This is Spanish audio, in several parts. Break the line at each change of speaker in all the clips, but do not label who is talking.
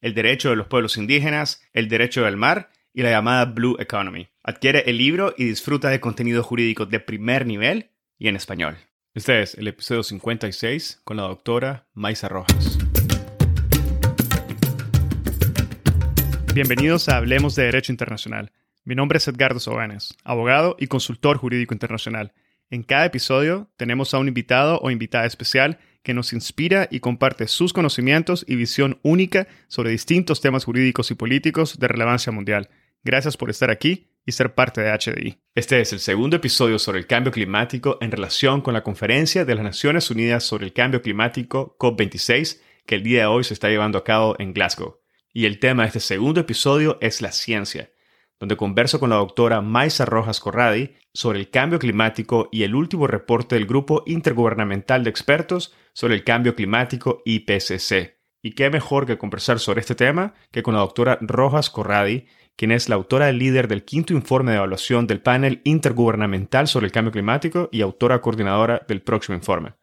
el derecho de los pueblos indígenas, el derecho del mar y la llamada Blue Economy. Adquiere el libro y disfruta de contenido jurídico de primer nivel y en español. Este es el episodio 56 con la doctora Maisa Rojas. Bienvenidos a Hablemos de Derecho Internacional. Mi nombre es Edgardo Sobanes, abogado y consultor jurídico internacional. En cada episodio tenemos a un invitado o invitada especial que nos inspira y comparte sus conocimientos y visión única sobre distintos temas jurídicos y políticos de relevancia mundial. Gracias por estar aquí y ser parte de HDI. Este es el segundo episodio sobre el cambio climático en relación con la conferencia de las Naciones Unidas sobre el Cambio Climático COP26 que el día de hoy se está llevando a cabo en Glasgow. Y el tema de este segundo episodio es la ciencia donde converso con la doctora Maisa Rojas Corradi sobre el cambio climático y el último reporte del Grupo Intergubernamental de Expertos sobre el Cambio Climático IPCC. Y qué mejor que conversar sobre este tema que con la doctora Rojas Corradi, quien es la autora líder del quinto informe de evaluación del panel intergubernamental sobre el cambio climático y autora coordinadora del próximo informe.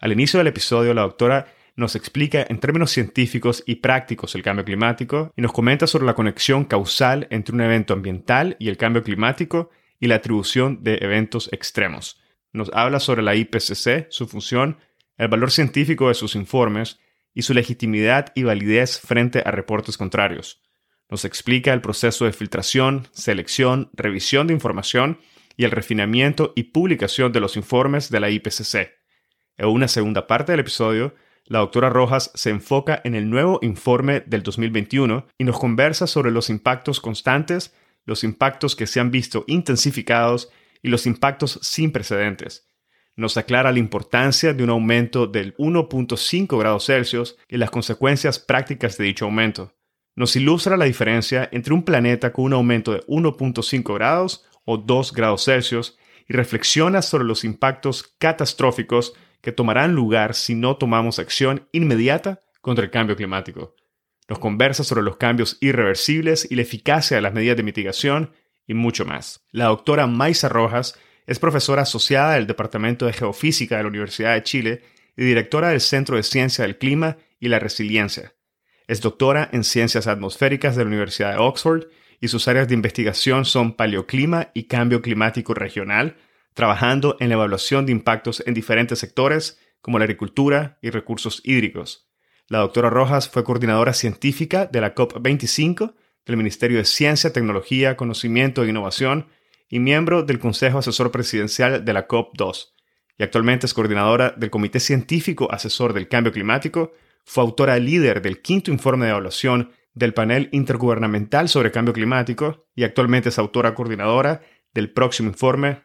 Al inicio del episodio, la doctora nos explica en términos científicos y prácticos el cambio climático y nos comenta sobre la conexión causal entre un evento ambiental y el cambio climático y la atribución de eventos extremos. Nos habla sobre la IPCC, su función, el valor científico de sus informes y su legitimidad y validez frente a reportes contrarios. Nos explica el proceso de filtración, selección, revisión de información y el refinamiento y publicación de los informes de la IPCC. En una segunda parte del episodio, la doctora Rojas se enfoca en el nuevo informe del 2021 y nos conversa sobre los impactos constantes, los impactos que se han visto intensificados y los impactos sin precedentes. Nos aclara la importancia de un aumento del 1.5 grados Celsius y las consecuencias prácticas de dicho aumento. Nos ilustra la diferencia entre un planeta con un aumento de 1.5 grados o 2 grados Celsius y reflexiona sobre los impactos catastróficos que tomarán lugar si no tomamos acción inmediata contra el cambio climático. Nos conversa sobre los cambios irreversibles y la eficacia de las medidas de mitigación y mucho más. La doctora Maisa Rojas es profesora asociada del Departamento de Geofísica de la Universidad de Chile y directora del Centro de Ciencia del Clima y la Resiliencia. Es doctora en Ciencias Atmosféricas de la Universidad de Oxford y sus áreas de investigación son paleoclima y cambio climático regional, trabajando en la evaluación de impactos en diferentes sectores como la agricultura y recursos hídricos. La doctora Rojas fue coordinadora científica de la COP25 del Ministerio de Ciencia, Tecnología, Conocimiento e Innovación y miembro del Consejo Asesor Presidencial de la COP2. Y actualmente es coordinadora del Comité Científico Asesor del Cambio Climático, fue autora líder del quinto informe de evaluación del panel intergubernamental sobre cambio climático y actualmente es autora coordinadora del próximo informe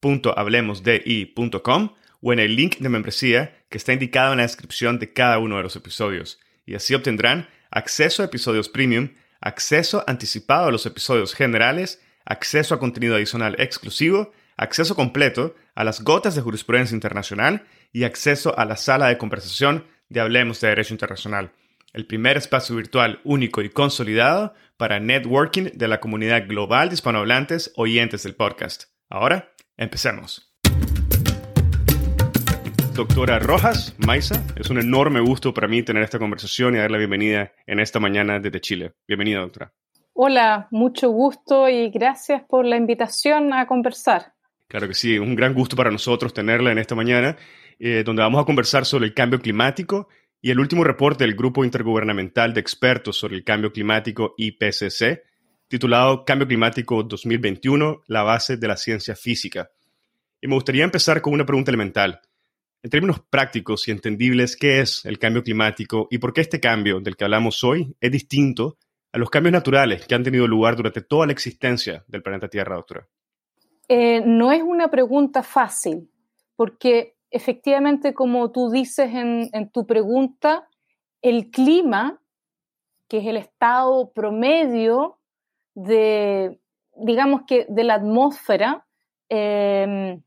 www.hablemosdi.com o en el link de membresía que está indicado en la descripción de cada uno de los episodios. Y así obtendrán acceso a episodios premium, acceso anticipado a los episodios generales, acceso a contenido adicional exclusivo, acceso completo a las gotas de jurisprudencia internacional y acceso a la sala de conversación de Hablemos de Derecho Internacional, el primer espacio virtual único y consolidado para networking de la comunidad global de hispanohablantes oyentes del podcast. Ahora, Empecemos. doctora Rojas Maiza. Es un enorme gusto para mí tener esta conversación y darle la bienvenida en esta mañana desde Chile. Bienvenida, doctora.
Hola, mucho gusto y gracias por la invitación a conversar.
Claro que sí, un gran gusto para nosotros tenerla en esta mañana, eh, donde vamos a conversar sobre el cambio climático y el último reporte del Grupo Intergubernamental de Expertos sobre el Cambio Climático IPCC, titulado Cambio Climático 2021, la base de la ciencia física. Y me gustaría empezar con una pregunta elemental. En términos prácticos y entendibles, ¿qué es el cambio climático y por qué este cambio del que hablamos hoy es distinto a los cambios naturales que han tenido lugar durante toda la existencia del planeta Tierra, doctora?
Eh, no es una pregunta fácil, porque efectivamente, como tú dices en, en, tu pregunta, el clima, que es el estado promedio de, digamos que, de la atmósfera, eh,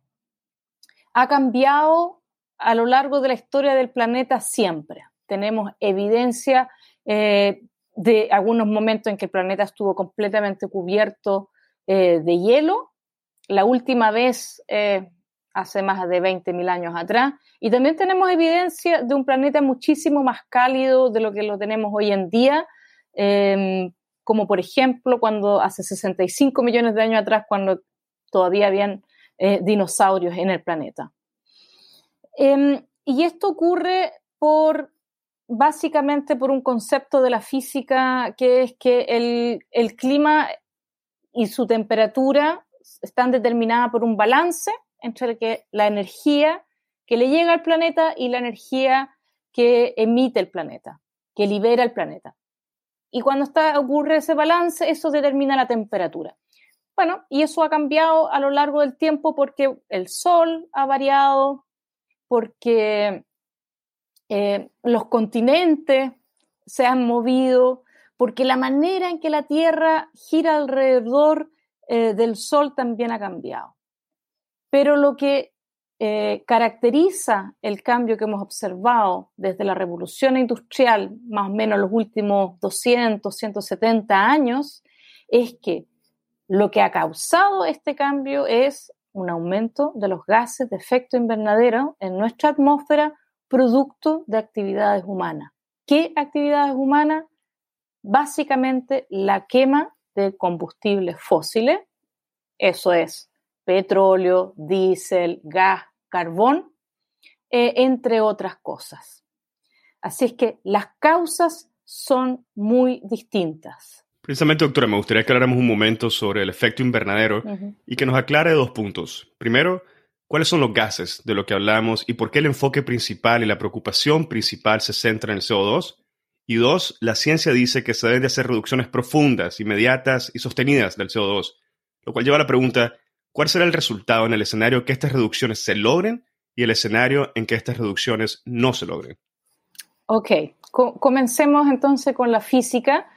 ha cambiado a lo largo de la historia del planeta siempre. Tenemos evidencia eh, de algunos momentos en que el planeta estuvo completamente cubierto eh, de hielo. La última vez eh, hace más de 20.000 años atrás. Y también tenemos evidencia de un planeta muchísimo más cálido de lo que lo tenemos hoy en día, em, como por ejemplo cuando hace 65 millones de años atrás, cuando todavía habían eh, dinosaurios en el planeta. Em, y esto ocurre por básicamente por un concepto de la física que es que el, clima y su temperatura están determinadas por un balance entre la energía que le llega al planeta y la energía que emite el planeta, que libera el planeta. Y cuando ocurre ese balance, eso determina la temperatura. Bueno, y eso ha cambiado a lo largo del tiempo porque el sol ha variado, porque eh, los continentes se han movido, porque la manera en que la Tierra gira alrededor eh, del Sol también ha cambiado. Pero lo que eh, caracteriza el cambio que hemos observado desde la revolución industrial, más o menos los últimos 200, 170 años, es que lo que ha causado este cambio es un aumento de los gases de efecto invernadero en nuestra atmósfera producto de actividades humanas. ¿Qué actividades humanas? Básicamente la quema de combustibles fósiles, eso es petróleo, diésel, gas, carbón, eh, entre otras cosas. Así es que las causas son muy distintas.
Precisamente, doctora, me gustaría que habláramos un momento sobre el efecto invernadero y que nos aclare dos puntos. Primero, ¿Cuáles son los gases de lo que hablamos y por qué el enfoque principal y la preocupación principal se centra en el CO2? Y dos, la ciencia dice que se deben de hacer reducciones profundas, inmediatas y sostenidas del CO2, lo cual lleva a la pregunta, ¿cuál será el resultado en el escenario que estas reducciones se logren y el escenario en que estas reducciones no se logren?
Ok, comencemos entonces con la física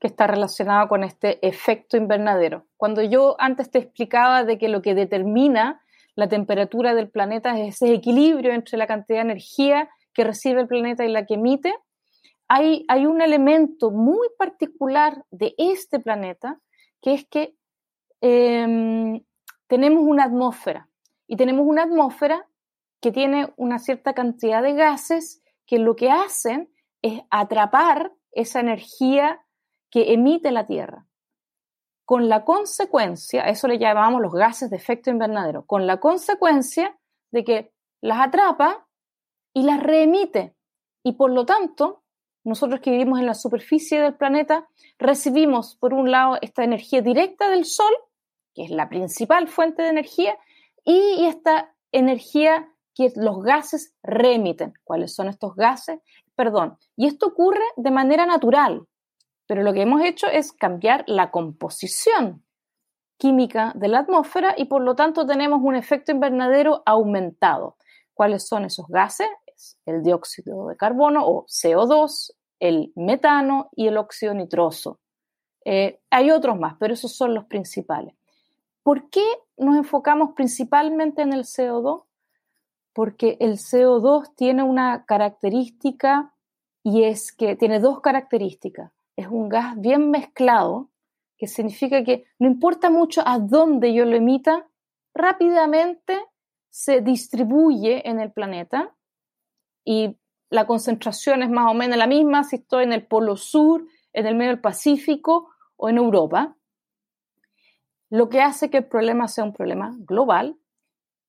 que está relacionada con este efecto invernadero. Cuando yo antes te explicaba de que lo que determina la temperatura del planeta es ese equilibrio entre la cantidad de energía que recibe el planeta y la que emite, hay, hay un elemento muy particular de este planeta que es que em, tenemos una atmósfera y tenemos una atmósfera que tiene una cierta cantidad de gases que lo que hacen es atrapar esa energía que emite la Tierra con la consecuencia, eso le llamamos los gases de efecto invernadero, con la consecuencia de que las atrapa y las reemite. Y por lo tanto, nosotros que vivimos en la superficie del planeta, recibimos, por un lado, esta energía directa del Sol, que es la principal fuente de energía, y esta energía que los gases reemiten. ¿Cuáles son estos gases? Perdón. Y esto ocurre de manera natural. Pero lo que hemos hecho es cambiar la composición química de la atmósfera y por lo tanto tenemos un efecto invernadero aumentado. ¿Cuáles son esos gases? El dióxido de carbono o CO2, el metano y el óxido nitroso. Eh, hay otros más, pero esos son los principales. ¿Por qué nos enfocamos principalmente en el CO2? Porque el CO2 tiene una característica y es que tiene dos características es un gas bien mezclado, que significa que no importa mucho a dónde yo lo emita, rápidamente se distribuye en el planeta y la concentración es más o menos la misma si estoy en el Polo Sur, en el medio del Pacífico o en Europa, lo que hace que el problema sea un problema global.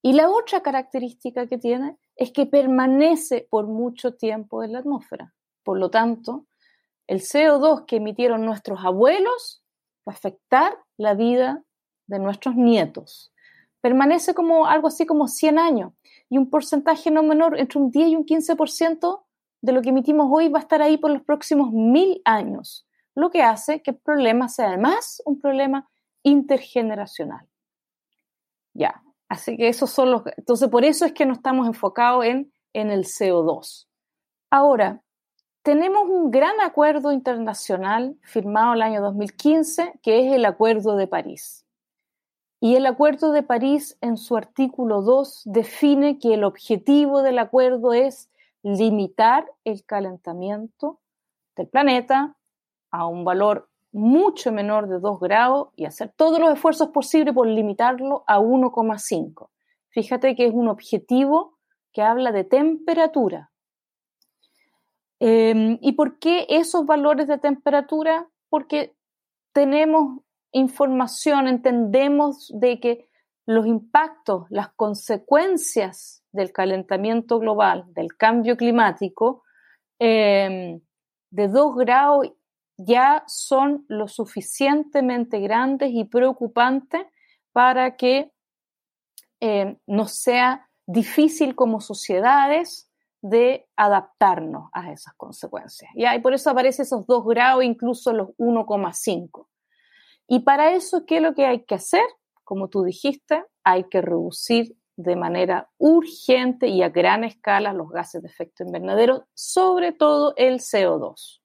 Y la otra característica que tiene es que permanece por mucho tiempo en la atmósfera. Por lo tanto, el CO2 que emitieron nuestros abuelos va a afectar la vida de nuestros nietos. Permanece como algo así como 100 años y un porcentaje no menor, entre un 10 y un 15% de lo que emitimos hoy va a estar ahí por los próximos mil años, lo que hace que el problema sea además un problema intergeneracional. Ya, así que esos son los... Entonces, por eso es que no estamos enfocados en, en el CO2. Ahora, tenemos un gran acuerdo internacional firmado el año 2015, que es el Acuerdo de París. Y el Acuerdo de París, en su artículo 2, define que el objetivo del acuerdo es limitar el calentamiento del planeta a un valor mucho menor de 2 grados y hacer todos los esfuerzos posibles por limitarlo a 1,5. Fíjate que es un objetivo que habla de temperatura. Em, ¿Y por qué esos valores de temperatura? Porque tenemos información, entendemos de que los impactos, las consecuencias del calentamiento global, del cambio climático, em, de 2 grados ya son lo suficientemente grandes y preocupantes para que eh, nos sea difícil como sociedades de adaptarnos a esas consecuencias. Y por eso aparecen esos 2 grados, incluso los 1,5. Y para eso, ¿qué es lo que hay que hacer? Como tú dijiste, hay que reducir de manera urgente y a gran escala los gases de efecto invernadero, sobre todo el CO2.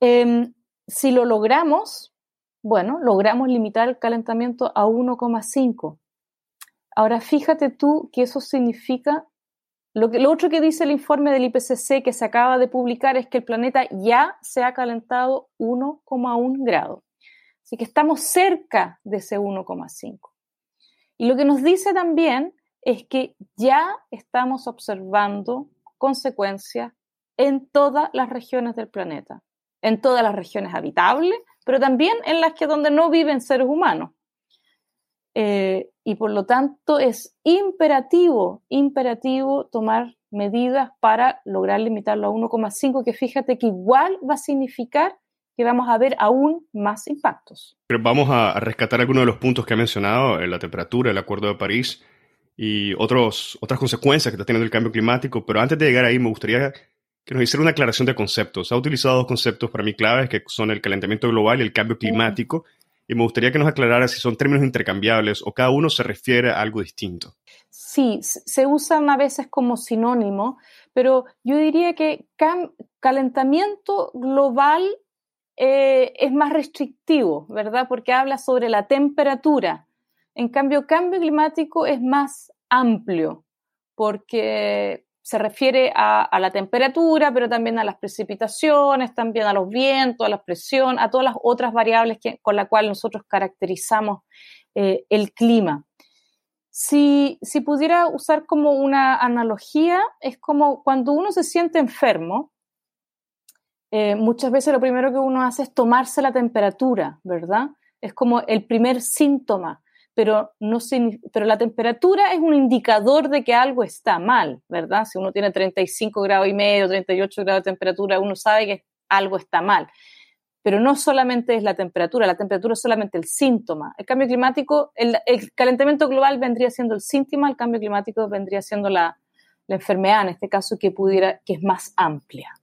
Em, si lo logramos, bueno, logramos limitar el calentamiento a 1,5. Ahora, fíjate tú que eso significa, lo, lo otro que dice el informe del IPCC que se acaba de publicar es que el planeta ya se ha calentado 1,1 grado. Así que estamos cerca de ese 1,5. Y lo que nos dice también es que ya estamos observando consecuencias en todas las regiones del planeta en todas las regiones habitables, pero también en las que donde no viven seres humanos. Eh, y por lo tanto es imperativo, imperativo tomar medidas para lograr limitarlo a 1,5, que fíjate que igual va a significar que vamos a ver aún más impactos.
Pero vamos a, rescatar algunos de los puntos que ha mencionado, la temperatura, el Acuerdo de París y otros, otras consecuencias que está teniendo el cambio climático, pero antes de llegar ahí me gustaría que nos hiciera una aclaración de conceptos. Ha utilizado dos conceptos para mí claves, que son el calentamiento global y el cambio climático. Y me gustaría que nos aclarara si son términos intercambiables o cada uno se refiere a algo distinto.
Sí, se usan a veces como sinónimo, pero yo diría que calentamiento global eh, es más restrictivo, ¿verdad? Porque habla sobre la temperatura. En cambio, cambio climático es más amplio, porque se refiere a, la temperatura, pero también a las precipitaciones, también a los vientos, a la presión, a todas las otras variables con las cuales nosotros caracterizamos eh, el clima. Si, si, pudiera usar como una analogía, es como cuando uno se siente enfermo, eh, muchas veces lo primero que uno hace es tomarse la temperatura, ¿verdad? Es como el primer síntoma pero, no pero la temperatura es un indicador de que algo está mal, ¿verdad? Si uno tiene 35 grados y medio, 38 grados de temperatura, uno sabe que algo está mal. Pero no solamente es la temperatura, la temperatura es solamente el síntoma. El cambio climático, el, calentamiento global vendría siendo el síntoma, el cambio climático vendría siendo la, la enfermedad, en este caso, que pudiera, que es más amplia.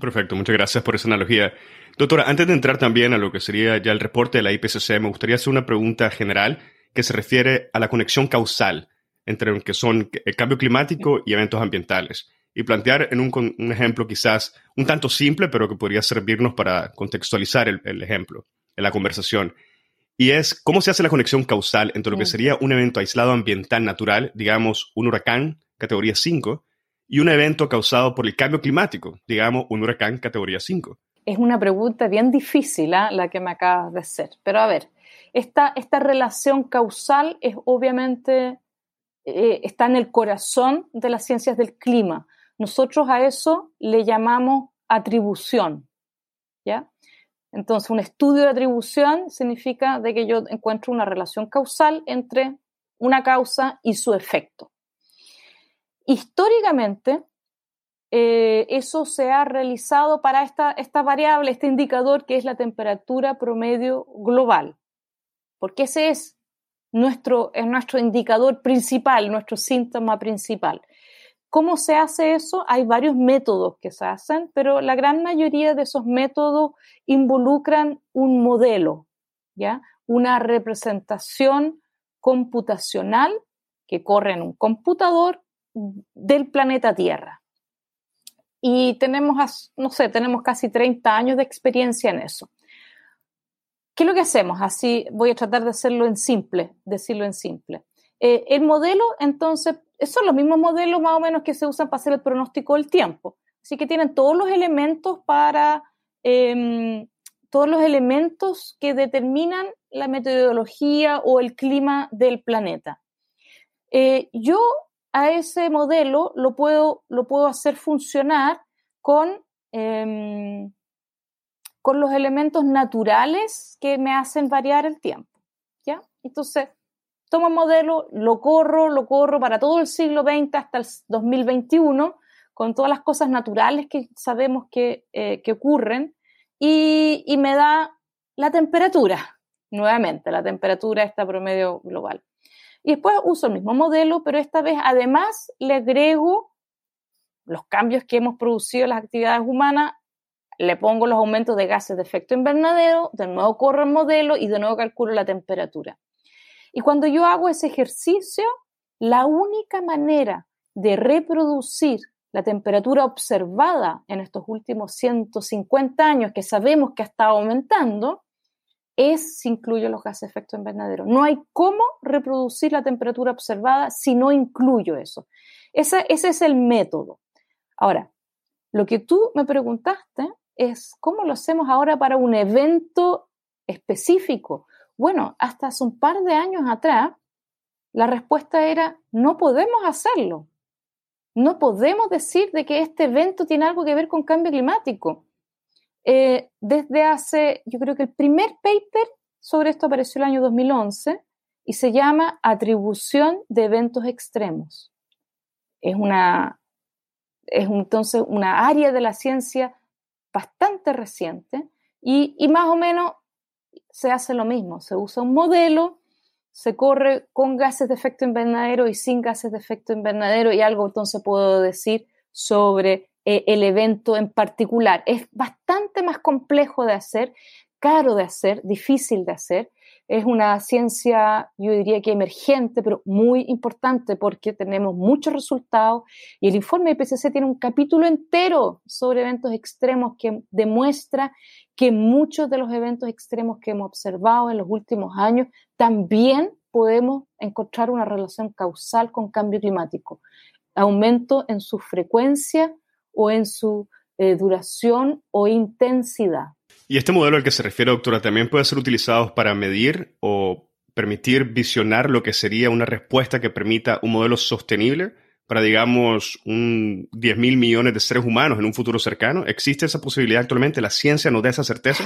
Perfecto, muchas gracias por esa analogía. Doctora, antes de entrar también a lo que sería ya el reporte de la IPCC, me gustaría hacer una pregunta general que se refiere a la conexión causal entre lo que son el cambio climático y eventos ambientales. Y plantear en un, ejemplo quizás un tanto simple, pero que podría servirnos para contextualizar el, ejemplo en la conversación. Y es cómo se hace la conexión causal entre lo que sería un evento aislado ambiental natural, digamos un huracán categoría 5, y un evento causado por el cambio climático, digamos un huracán categoría 5.
Es una pregunta bien difícil ¿ah? la que me acabas de hacer, pero a ver, esta, relación causal es obviamente eh, está en el corazón de las ciencias del clima. Nosotros a eso le llamamos atribución, ¿ya? Entonces, un estudio de atribución significa de que yo encuentro una relación causal entre una causa y su efecto. Históricamente, eh, eso se ha realizado para esta variable, este indicador que es la temperatura promedio global, porque ese es nuestro, es nuestro indicador principal, nuestro síntoma principal. ¿Cómo se hace eso? Hay varios métodos que se hacen, pero la gran mayoría de esos métodos involucran un modelo, ¿ya? Una representación computacional que corre en un computador del planeta Tierra. Y tenemos, no sé, tenemos casi 30 años de experiencia en eso. ¿Qué es lo que hacemos? Así voy a tratar de hacerlo en simple, decirlo en simple. Eh, el modelo, entonces, son los mismos modelos más o menos que se usan para hacer el pronóstico del tiempo. Así que tienen todos los elementos para, em, todos los elementos que determinan la metodología o el clima del planeta. Eh, yo a ese modelo lo puedo, lo puedo hacer funcionar con, em, con los elementos naturales que me hacen variar el tiempo. ¿ya? Entonces, tomo el modelo, lo corro, lo corro para todo el siglo XX hasta el 2021, con todas las cosas naturales que sabemos que, eh, ocurren, y, y me da la temperatura, nuevamente, la temperatura está promedio global. Y después uso el mismo modelo, pero esta vez además le agrego los cambios que hemos producido en las actividades humanas, le pongo los aumentos de gases de efecto invernadero, de nuevo corro el modelo y de nuevo calculo la temperatura. Y cuando yo hago ese ejercicio, la única manera de reproducir la temperatura observada en estos últimos 150 años, que sabemos que ha estado aumentando, es si incluyo los gases de efecto invernadero. No hay cómo reproducir la temperatura observada si no incluyo eso. Ese, ese es el método. Ahora, lo que tú me preguntaste es cómo lo hacemos ahora para un evento específico. Bueno, hasta hace un par de años atrás, la respuesta era, no podemos hacerlo. No podemos decir de que este evento tiene algo que ver con cambio climático. Eh, desde hace, yo creo que el primer paper sobre esto apareció el año 2011 y se llama Atribución de Eventos Extremos. Es una, es entonces una área de la ciencia bastante reciente y, más o menos se hace lo mismo, se usa un modelo, se corre con gases de efecto invernadero y sin gases de efecto invernadero y algo entonces puedo decir sobre eh, el evento en particular. Es bastante más complejo de hacer, caro de hacer, difícil de hacer. Es una ciencia, yo diría que emergente, pero muy importante porque tenemos muchos resultados y el informe de tiene un capítulo entero sobre eventos extremos que demuestra que muchos de los eventos extremos que hemos observado en los últimos años también podemos encontrar una relación causal con cambio climático. Aumento en su frecuencia, o en su eh, duración o intensidad.
¿Y este modelo al que se refiere, doctora, también puede ser utilizado para medir o permitir visionar lo que sería una respuesta que permita un modelo sostenible para, digamos, un 10 mil millones de seres humanos en un futuro cercano? ¿Existe esa posibilidad actualmente? ¿La ciencia nos da esa certeza?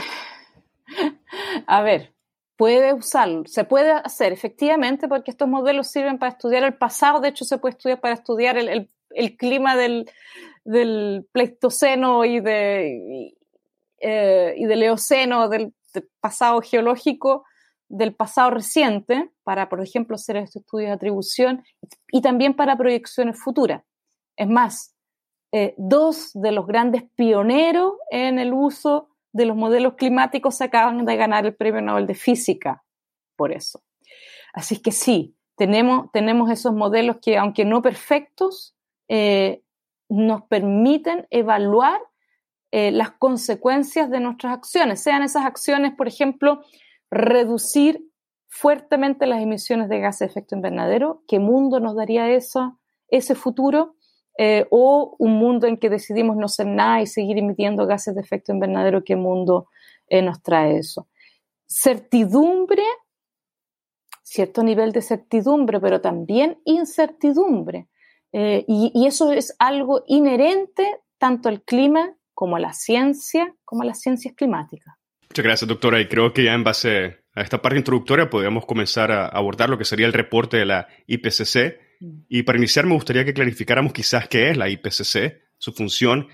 A ver, puede usarlo, se puede hacer efectivamente porque estos modelos sirven para estudiar el pasado, de hecho se puede estudiar para estudiar el clima del, del Pleistoceno y, de, eh, y del Eoceno, del, pasado geológico, del pasado reciente, para, por ejemplo, hacer estos estudios de atribución y también para proyecciones futuras. Es más, eh, dos de los grandes pioneros en el uso de los modelos climáticos acaban de ganar el Premio Nobel de Física por eso. Así que sí, tenemos, tenemos esos modelos que, aunque no perfectos, eh, nos permiten evaluar eh, las consecuencias de nuestras acciones, sean esas acciones, por ejemplo, reducir fuertemente las emisiones de gases de efecto invernadero, qué mundo nos daría eso, ese futuro, eh, o un mundo en que decidimos no ser nada y seguir emitiendo gases de efecto invernadero, qué mundo eh, nos trae eso. Certidumbre, cierto nivel de certidumbre, pero también incertidumbre. Y, eso es algo inherente tanto al clima como a la ciencia, como a las ciencias climáticas.
Muchas gracias, doctora. Y creo que ya en base a esta parte introductoria podríamos comenzar a abordar lo que sería el reporte de la IPCC. Mm. Y para iniciar me gustaría que clarificáramos quizás qué es la IPCC, su función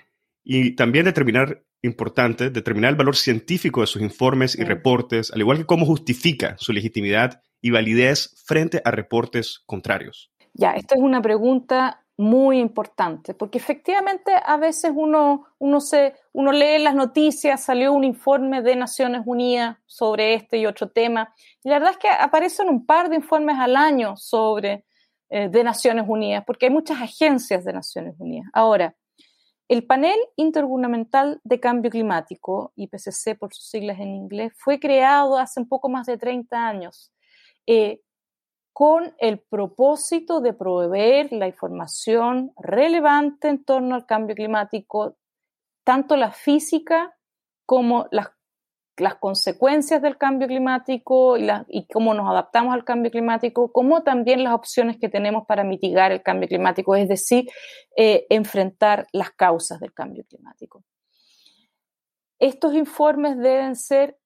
y también determinar, importante, determinar el valor científico de sus informes y reportes, al igual que cómo justifica su legitimidad y validez frente a reportes contrarios.
Ya, esta es una pregunta muy importante, porque efectivamente a veces uno, uno, se, uno lee las noticias, salió un informe de Naciones Unidas sobre este y otro tema, y la verdad es que aparecen un par de informes al año sobre eh, de Naciones Unidas, porque hay muchas agencias de Naciones Unidas. Ahora, el Panel Intergubernamental de Cambio Climático, IPCC por sus siglas en inglés, fue creado hace un poco más de 30 años eh, con el propósito de proveer la información relevante en torno al cambio climático, tanto la física como las consecuencias del cambio climático y, cómo nos adaptamos al cambio climático, como también las opciones que tenemos para mitigar el cambio climático, es decir, eh, enfrentar las causas del cambio climático. Estos informes deben ser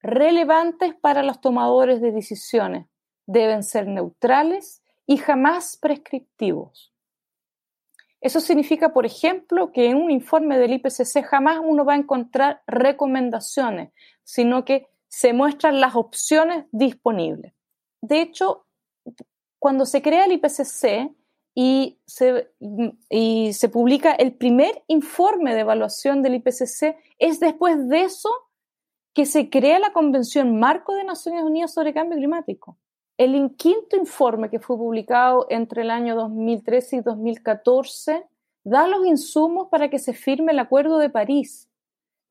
relevantes para los tomadores de decisiones, deben ser neutrales y jamás prescriptivos. Eso significa, por ejemplo, que en un informe del IPCC jamás uno va a encontrar recomendaciones, sino que se muestran las opciones disponibles. De hecho, cuando se crea el IPCC y se, publica el primer informe de evaluación del IPCC, es después de eso que se crea la Convención Marco de Naciones Unidas sobre Cambio Climático. El quinto informe que fue publicado entre el año 2013 y 2014 da los insumos para que se firme el Acuerdo de París.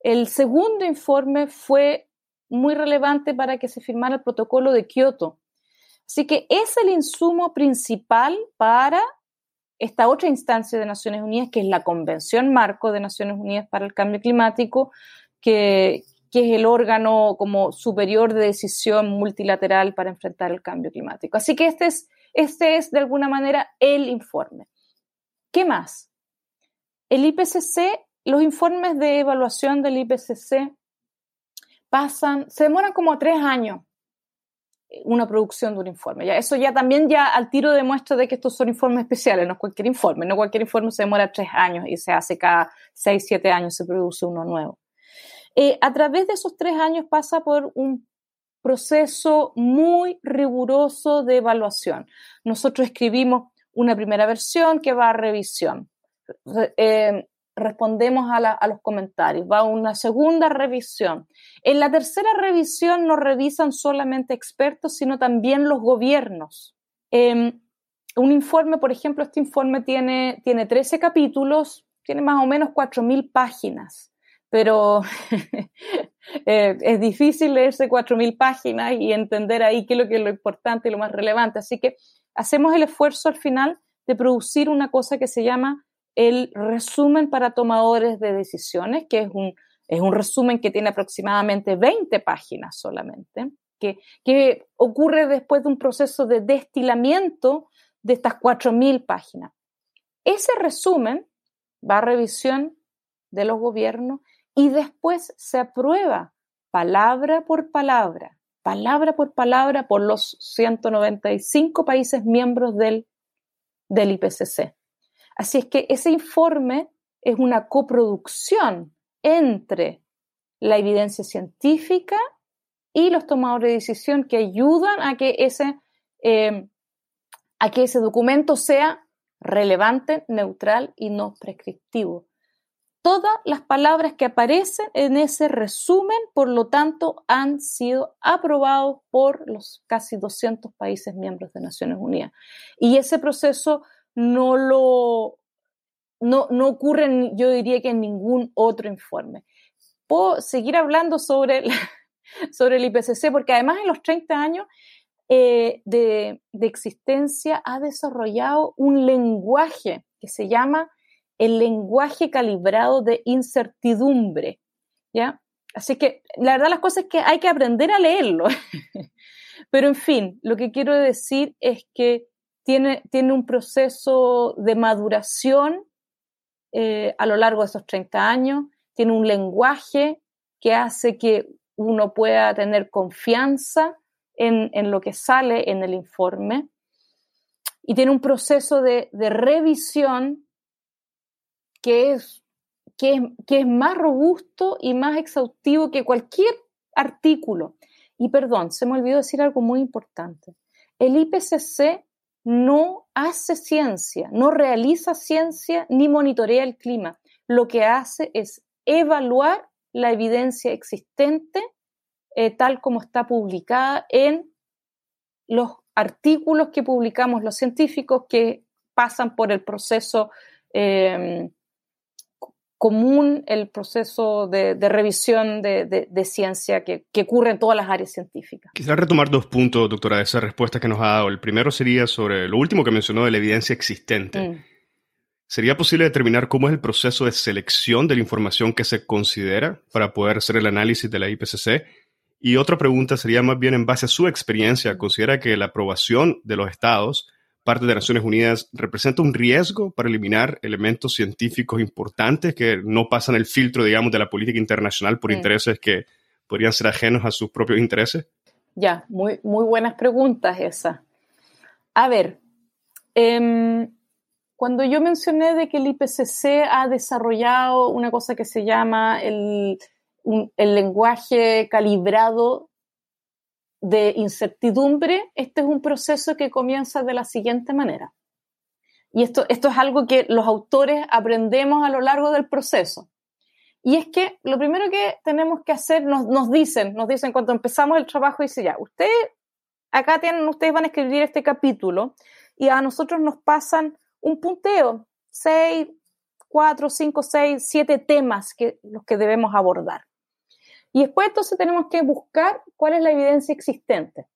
El segundo informe fue muy relevante para que se firmara el protocolo de Kioto. Así que es el insumo principal para esta otra instancia de Naciones Unidas, que es la Convención Marco de Naciones Unidas para el Cambio Climático, que, que es el órgano como superior de decisión multilateral para enfrentar el cambio climático. Así que este es, este es de alguna manera el informe. ¿Qué más? El IPCC, los informes de evaluación del IPCC pasan, se demoran como tres años eh, una producción de un informe. Ya, eso ya también ya al tiro demuestra de que estos son informes especiales, no es cualquier informe, no cualquier informe se demora tres años y se hace cada seis, siete años se produce uno nuevo. Eh, a través de esos tres años pasa por un proceso muy riguroso de evaluación. Nosotros escribimos una primera versión que va a revisión. Eh, respondemos a, los comentarios, va una segunda revisión. En la tercera revisión no revisan solamente expertos, sino también los gobiernos. Em, un informe, por ejemplo, este informe tiene, tiene 13 capítulos, tiene más o menos 4.000 páginas pero eh, es difícil leerse 4.000 páginas y entender ahí qué es lo que es lo importante y lo más relevante. Así que hacemos el esfuerzo al final de producir una cosa que se llama el resumen para tomadores de decisiones, que es un, es un resumen que tiene aproximadamente 20 páginas solamente, que, que ocurre después de un proceso de destilamiento de estas 4.000 páginas. Ese resumen va a revisión de los gobiernos y después se aprueba palabra por palabra, palabra por palabra por los 195 países miembros del, del IPCC. Así es que ese informe es una coproducción entre la evidencia científica y los tomadores de decisión que ayudan a que ese, eh, a que ese documento sea relevante, neutral y no prescriptivo todas las palabras que aparecen en ese resumen, por lo tanto, han sido aprobados por los casi 200 países miembros de Naciones Unidas. Y ese proceso no lo no, ocurre, yo diría que en ningún otro informe. Puedo seguir hablando sobre, sobre el IPCC, porque además en los 30 años eh, de, de existencia ha desarrollado un lenguaje que se llama el lenguaje calibrado de incertidumbre, ¿ya? Así que la verdad las cosas es que hay que aprender a leerlo, Pero en fin, lo que quiero decir es que tiene, tiene un proceso de maduración eh, a lo largo de esos 30 años, tiene un lenguaje que hace que uno pueda tener confianza en, en lo que sale en el informe y tiene un proceso de, de revisión que es, que, es, que es más robusto y más exhaustivo que cualquier artículo. Y perdón, se me olvidó decir algo muy importante. El IPCC no hace ciencia, no realiza ciencia ni monitorea el clima. Lo que hace es evaluar la evidencia existente eh, tal como está publicada en los artículos que publicamos los científicos que pasan por el proceso eh, común, el proceso de, revisión de, ciencia que, ocurre en todas las áreas científicas.
Quisiera retomar dos puntos, doctora, de esa respuesta que nos ha dado. El primero sería sobre lo último que mencionó de la evidencia existente. Mm. ¿Sería posible determinar cómo es el proceso de selección de la información que se considera para poder hacer el análisis de la IPCC? Y otra pregunta sería más bien en base a su experiencia, ¿considera que la aprobación de los estados, parte de Naciones Unidas, representa un riesgo para eliminar elementos científicos importantes que no pasan el filtro, digamos, de la política internacional por intereses que podrían ser ajenos a sus propios intereses?
Ya, muy, muy buenas preguntas esas. A ver, em, cuando yo mencioné de que el IPCC ha desarrollado una cosa que se llama el, el lenguaje calibrado de incertidumbre, este es un proceso que comienza de la siguiente manera. Y esto, es algo que los autores aprendemos a lo largo del proceso. Y es que lo primero que tenemos que hacer, nos, nos dicen, nos dicen cuando empezamos el trabajo, dice ya, ustedes, acá tienen, ustedes van a escribir este capítulo y a nosotros nos pasan un punteo, seis, cuatro, cinco, seis, siete temas que los que debemos abordar. Y después entonces tenemos que buscar cuál es la evidencia existente.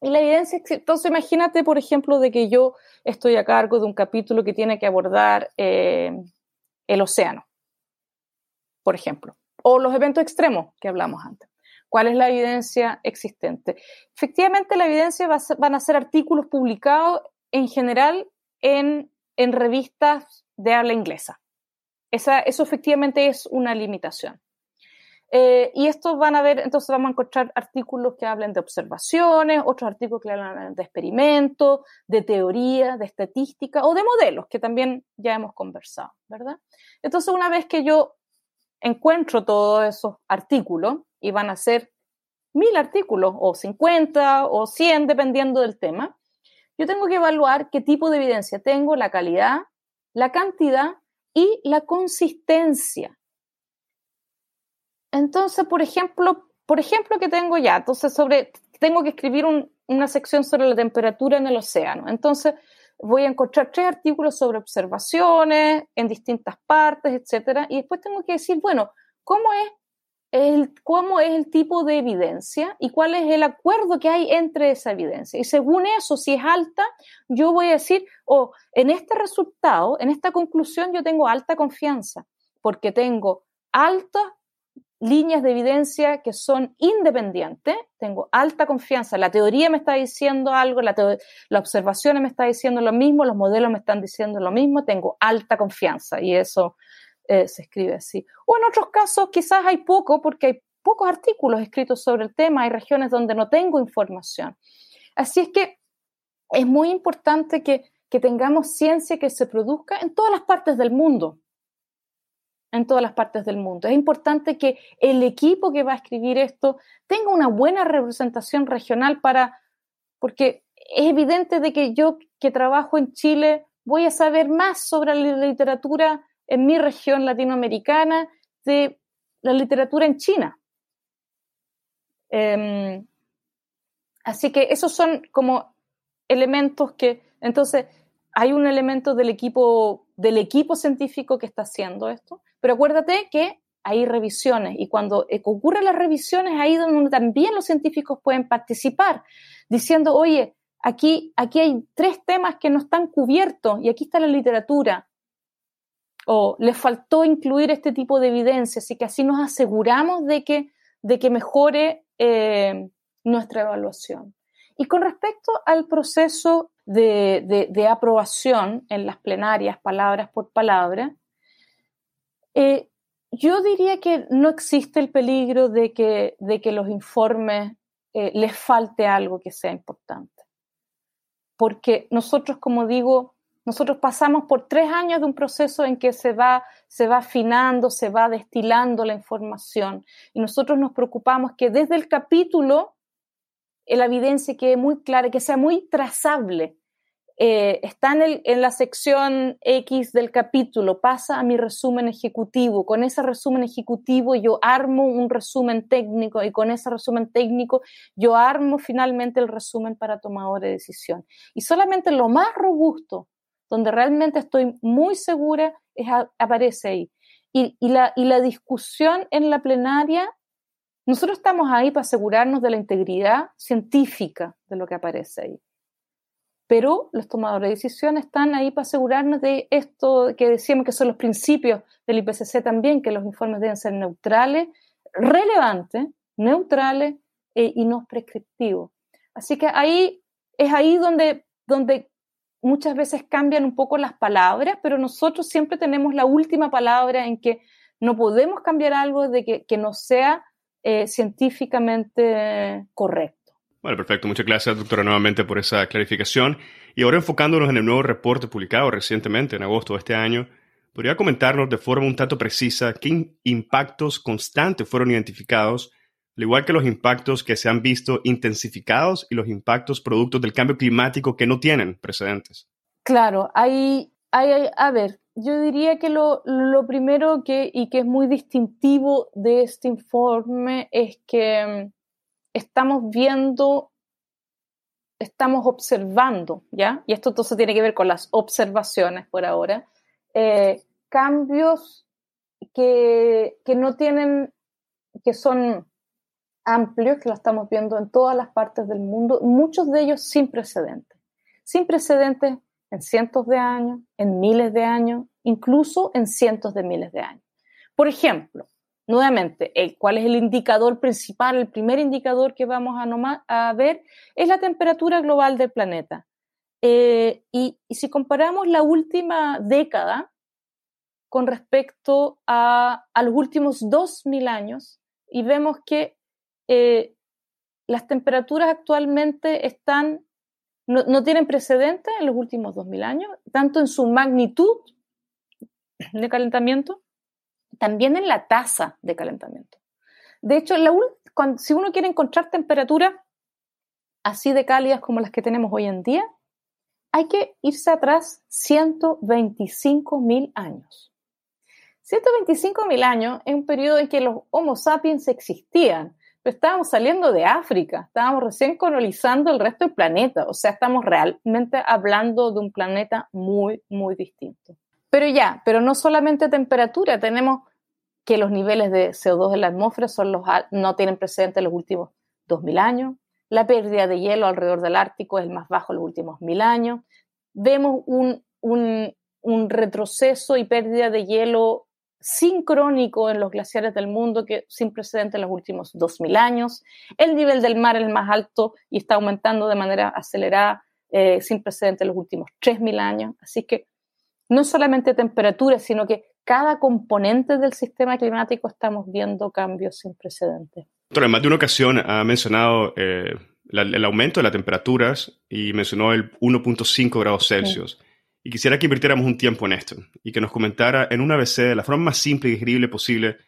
Y la evidencia, entonces imagínate, por ejemplo, de que yo estoy a cargo de un capítulo que tiene que abordar eh, el océano, por ejemplo, o los eventos extremos que hablamos antes. ¿Cuál es la evidencia existente? Efectivamente, la evidencia va van a ser artículos publicados en general en, revistas de habla inglesa. Esa, eso efectivamente es una limitación. Eh, y estos van a ver, entonces vamos a encontrar artículos que hablen de observaciones, otros artículos que hablan de experimentos, de teoría, de estadística o de modelos, que también ya hemos conversado, ¿verdad? Entonces, una vez que yo encuentro todos esos artículos, y van a ser mil artículos, o 50, o 100, dependiendo del tema, yo tengo que evaluar qué tipo de evidencia tengo, la calidad, la cantidad y la consistencia. Entonces, por ejemplo, por ejemplo que tengo ya, entonces sobre, tengo que escribir una sección sobre la temperatura en el océano. Entonces, voy a encontrar tres artículos sobre observaciones en distintas partes, etcétera, y después tengo que decir, bueno, ¿cómo es el, cómo es el tipo de evidencia y cuál es el acuerdo que hay entre esa evidencia. Y según eso, si es alta, yo voy a decir, oh, en este resultado, en esta conclusión, yo tengo alta confianza, porque tengo altas líneas de evidencia que son independientes, tengo alta confianza, la teoría me está diciendo algo, la, la observación me está diciendo lo mismo, los modelos me están diciendo lo mismo, tengo alta confianza y eso eh, se escribe así. O en otros casos quizás hay poco porque hay pocos artículos escritos sobre el tema, hay regiones donde no tengo información. Así es que es muy importante que, que tengamos ciencia que se produzca en todas las partes del mundo. En todas las partes del mundo. Es importante que el equipo que va a escribir esto tenga una buena representación regional para, porque es evidente de que yo que trabajo en Chile voy a saber más sobre la literatura en mi región latinoamericana de la literatura en China. Em, así que esos son como elementos que, entonces, hay un elemento del equipo, del equipo científico que está haciendo esto, pero acuérdate que hay revisiones y cuando ocurren las revisiones, ahí donde también los científicos pueden participar, diciendo, oye, aquí, aquí hay tres temas que no están cubiertos y aquí está la literatura o les faltó incluir este tipo de evidencia, así que así nos aseguramos de que, de que mejore eh, nuestra evaluación. Y con respecto al proceso de, aprobación en las plenarias, palabras por palabra, eh, yo diría que no existe el peligro de que, de que los informes eh, les falte algo que sea importante. Porque nosotros, como digo, nosotros pasamos por tres años de un proceso en que se va, se va afinando, se va destilando la información. Y nosotros nos preocupamos que desde el capítulo la evidencia quede muy clara, que sea muy trazable. Eh, está en, la sección X del capítulo, pasa a mi resumen ejecutivo. Con ese resumen ejecutivo yo armo un resumen técnico y con ese resumen técnico yo armo finalmente el resumen para tomadores de decisión. Y solamente lo más robusto, donde realmente estoy muy segura, es aparece ahí. Y la discusión en la plenaria nosotros estamos ahí para asegurarnos de la integridad científica de lo que aparece ahí. Pero los tomadores de decisión están ahí para asegurarnos de esto que decíamos que son los principios del IPCC también, que los informes deben ser neutrales, relevantes, neutrales eh, y no prescriptivos. Así que ahí es ahí donde, donde muchas veces cambian un poco las palabras, pero nosotros siempre tenemos la última palabra en que no podemos cambiar algo de que, no sea eh, científicamente correcto.
Bueno, perfecto. Muchas gracias, doctora, nuevamente por esa clarificación. Y ahora enfocándonos en el nuevo reporte publicado recientemente, en agosto de este año, ¿podría comentarnos de forma un tanto precisa qué impactos constantes fueron identificados, al igual que los impactos que se han visto intensificados y los impactos productos del cambio climático que no tienen precedentes?
Claro, hay, hay a ver, yo diría que lo, primero que, y que es muy distintivo de este informe es que mm, estamos viendo, estamos observando, ¿ya? Y esto entonces tiene que ver con las observaciones por ahora, eh, cambios que, que no tienen, que son amplios, que lo estamos viendo en todas las partes del mundo, muchos de ellos sin precedentes. Sin precedentes en cientos de años, en miles de años, incluso en cientos de miles de años. Por ejemplo, nuevamente, ¿cuál es el indicador principal? El primer indicador que vamos a, ver es la temperatura global del planeta. Eh, y, si comparamos la última década con respecto a, los últimos 2.000 años, y vemos que eh, las temperaturas actualmente están no, tienen precedentes en los últimos 2.000 años, tanto en su magnitud de calentamiento, también en la tasa de calentamiento. De hecho, si uno quiere encontrar temperaturas así de cálidas como las que tenemos hoy en día, hay que irse atrás 125.000 años. 125.000 años es un periodo en que los Homo sapiens existían estábamos saliendo de África, estábamos recién colonizando el resto del planeta, o sea, estamos realmente hablando de un planeta muy, muy distinto. Pero ya, pero no solamente temperatura, tenemos que los niveles de CO2 en la atmósfera son los, no tienen precedente en los últimos 2.000 años, la pérdida de hielo alrededor del Ártico es el más bajo en los últimos 1.000 años, vemos un, un, un retroceso y pérdida de hielo sincrónico en los glaciares del mundo que sin precedente en los últimos 2.000 años. El nivel del mar es el más alto y está aumentando de manera acelerada eh, sin precedente en los últimos 3.000 años. Así que no solamente temperatura, sino que cada componente del sistema climático estamos viendo cambios sin precedentes.
en más de una ocasión ha mencionado eh, el aumento de las temperaturas y mencionó el 1.5 grados Celsius. Y quisiera que invirtiéramos un tiempo en esto y que nos comentara en un ABC de la forma más simple y digerible posible